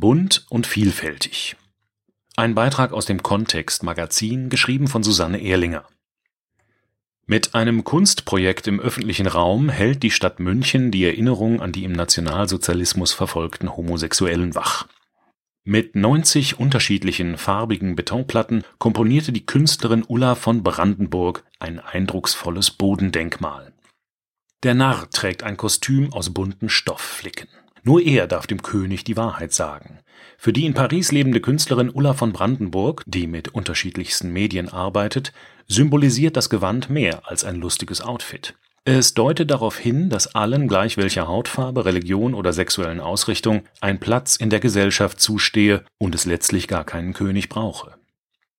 Bunt und vielfältig. Ein Beitrag aus dem Kontext Magazin, geschrieben von Susanne Ehrlinger. Mit einem Kunstprojekt im öffentlichen Raum hält die Stadt München die Erinnerung an die im Nationalsozialismus verfolgten Homosexuellen wach. Mit 90 unterschiedlichen farbigen Betonplatten komponierte die Künstlerin Ulla von Brandenburg ein eindrucksvolles Bodendenkmal. Der Narr trägt ein Kostüm aus bunten Stoffflicken. Nur er darf dem König die Wahrheit sagen. Für die in Paris lebende Künstlerin Ulla von Brandenburg, die mit unterschiedlichsten Medien arbeitet, symbolisiert das Gewand mehr als ein lustiges Outfit. Es deutet darauf hin, dass allen, gleich welcher Hautfarbe, Religion oder sexuellen Ausrichtung, ein Platz in der Gesellschaft zustehe und es letztlich gar keinen König brauche.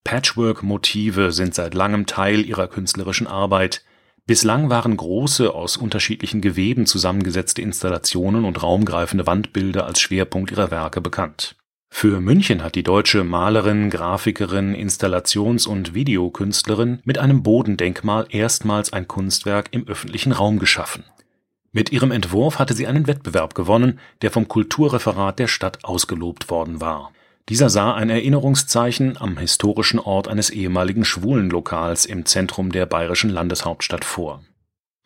Patchwork-Motive sind seit langem Teil ihrer künstlerischen Arbeit, Bislang waren große, aus unterschiedlichen Geweben zusammengesetzte Installationen und raumgreifende Wandbilder als Schwerpunkt ihrer Werke bekannt. Für München hat die deutsche Malerin, Grafikerin, Installations- und Videokünstlerin mit einem Bodendenkmal erstmals ein Kunstwerk im öffentlichen Raum geschaffen. Mit ihrem Entwurf hatte sie einen Wettbewerb gewonnen, der vom Kulturreferat der Stadt ausgelobt worden war dieser sah ein Erinnerungszeichen am historischen Ort eines ehemaligen Schwulenlokals im Zentrum der bayerischen Landeshauptstadt vor.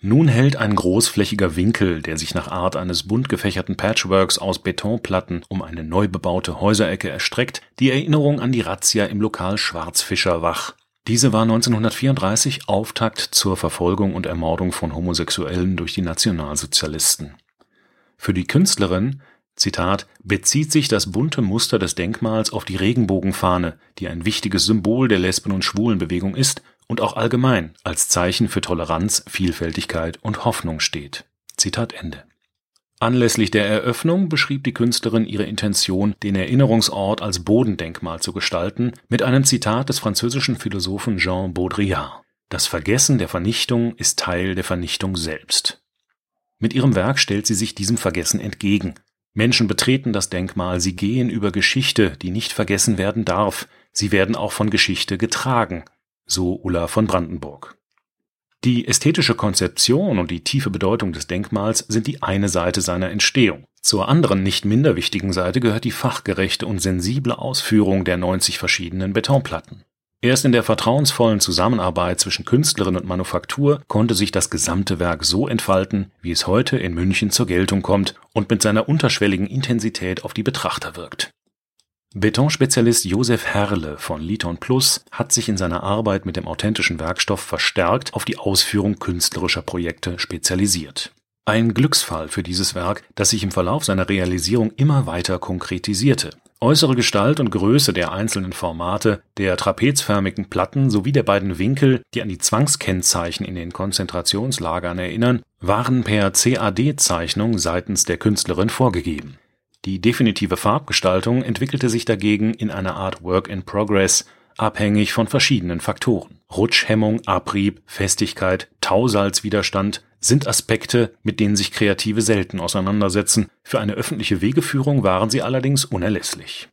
Nun hält ein großflächiger Winkel, der sich nach Art eines bunt gefächerten Patchworks aus Betonplatten um eine neu bebaute Häuserecke erstreckt, die Erinnerung an die Razzia im Lokal Schwarzfischer wach. Diese war 1934 Auftakt zur Verfolgung und Ermordung von Homosexuellen durch die Nationalsozialisten. Für die Künstlerin Zitat, bezieht sich das bunte Muster des Denkmals auf die Regenbogenfahne, die ein wichtiges Symbol der Lesben- und Schwulenbewegung ist und auch allgemein als Zeichen für Toleranz, Vielfältigkeit und Hoffnung steht. Zitat Ende. Anlässlich der Eröffnung beschrieb die Künstlerin ihre Intention, den Erinnerungsort als Bodendenkmal zu gestalten, mit einem Zitat des französischen Philosophen Jean Baudrillard. Das Vergessen der Vernichtung ist Teil der Vernichtung selbst. Mit ihrem Werk stellt sie sich diesem Vergessen entgegen Menschen betreten das Denkmal, sie gehen über Geschichte, die nicht vergessen werden darf, sie werden auch von Geschichte getragen, so Ulla von Brandenburg. Die ästhetische Konzeption und die tiefe Bedeutung des Denkmals sind die eine Seite seiner Entstehung. Zur anderen nicht minder wichtigen Seite gehört die fachgerechte und sensible Ausführung der 90 verschiedenen Betonplatten. Erst in der vertrauensvollen Zusammenarbeit zwischen Künstlerin und Manufaktur konnte sich das gesamte Werk so entfalten, wie es heute in München zur Geltung kommt und mit seiner unterschwelligen Intensität auf die Betrachter wirkt. Betonspezialist Josef Herle von Liton Plus hat sich in seiner Arbeit mit dem authentischen Werkstoff verstärkt auf die Ausführung künstlerischer Projekte spezialisiert. Ein Glücksfall für dieses Werk, das sich im Verlauf seiner Realisierung immer weiter konkretisierte Äußere Gestalt und Größe der einzelnen Formate, der trapezförmigen Platten sowie der beiden Winkel, die an die Zwangskennzeichen in den Konzentrationslagern erinnern, waren per CAD-Zeichnung seitens der Künstlerin vorgegeben. Die definitive Farbgestaltung entwickelte sich dagegen in einer Art Work in Progress, abhängig von verschiedenen Faktoren. Rutschhemmung, Abrieb, Festigkeit, Tausalzwiderstand, sind Aspekte, mit denen sich Kreative selten auseinandersetzen, für eine öffentliche Wegeführung waren sie allerdings unerlässlich.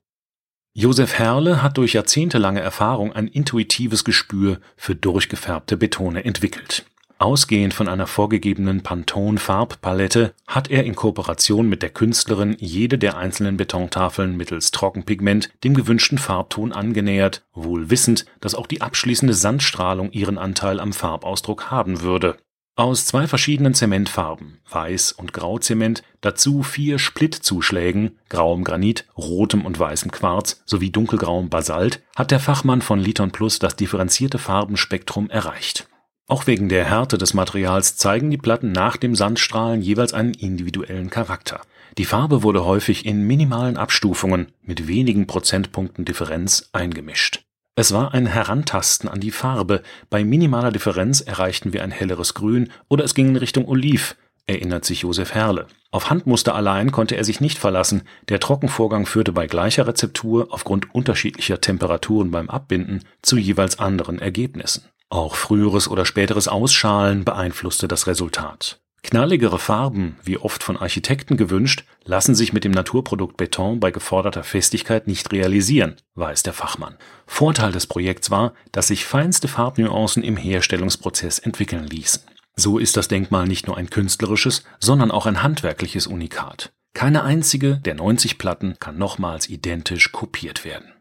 Josef Herle hat durch jahrzehntelange Erfahrung ein intuitives Gespür für durchgefärbte Betone entwickelt. Ausgehend von einer vorgegebenen Pantone-Farbpalette hat er in Kooperation mit der Künstlerin jede der einzelnen Betontafeln mittels Trockenpigment dem gewünschten Farbton angenähert, wohl wissend, dass auch die abschließende Sandstrahlung ihren Anteil am Farbausdruck haben würde aus zwei verschiedenen Zementfarben (Weiß und Grauzement), dazu vier Splittzuschlägen (grauem Granit, rotem und weißem Quarz sowie dunkelgrauem Basalt) hat der Fachmann von Liton Plus das differenzierte Farbenspektrum erreicht. Auch wegen der Härte des Materials zeigen die Platten nach dem Sandstrahlen jeweils einen individuellen Charakter. Die Farbe wurde häufig in minimalen Abstufungen mit wenigen Prozentpunkten Differenz eingemischt es war ein Herantasten an die Farbe, bei minimaler Differenz erreichten wir ein helleres Grün oder es ging in Richtung Oliv, erinnert sich Josef Herle. Auf Handmuster allein konnte er sich nicht verlassen, der Trockenvorgang führte bei gleicher Rezeptur aufgrund unterschiedlicher Temperaturen beim Abbinden zu jeweils anderen Ergebnissen. Auch früheres oder späteres Ausschalen beeinflusste das Resultat Knalligere Farben, wie oft von Architekten gewünscht, lassen sich mit dem Naturprodukt Beton bei geforderter Festigkeit nicht realisieren, weiß der Fachmann. Vorteil des Projekts war, dass sich feinste Farbnuancen im Herstellungsprozess entwickeln ließen. So ist das Denkmal nicht nur ein künstlerisches, sondern auch ein handwerkliches Unikat. Keine einzige der 90 Platten kann nochmals identisch kopiert werden.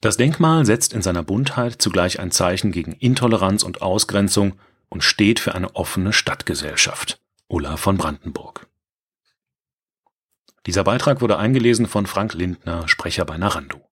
Das Denkmal setzt in seiner Buntheit zugleich ein Zeichen gegen Intoleranz und Ausgrenzung und steht für eine offene Stadtgesellschaft. Ulla von Brandenburg. Dieser Beitrag wurde eingelesen von Frank Lindner, Sprecher bei Narando.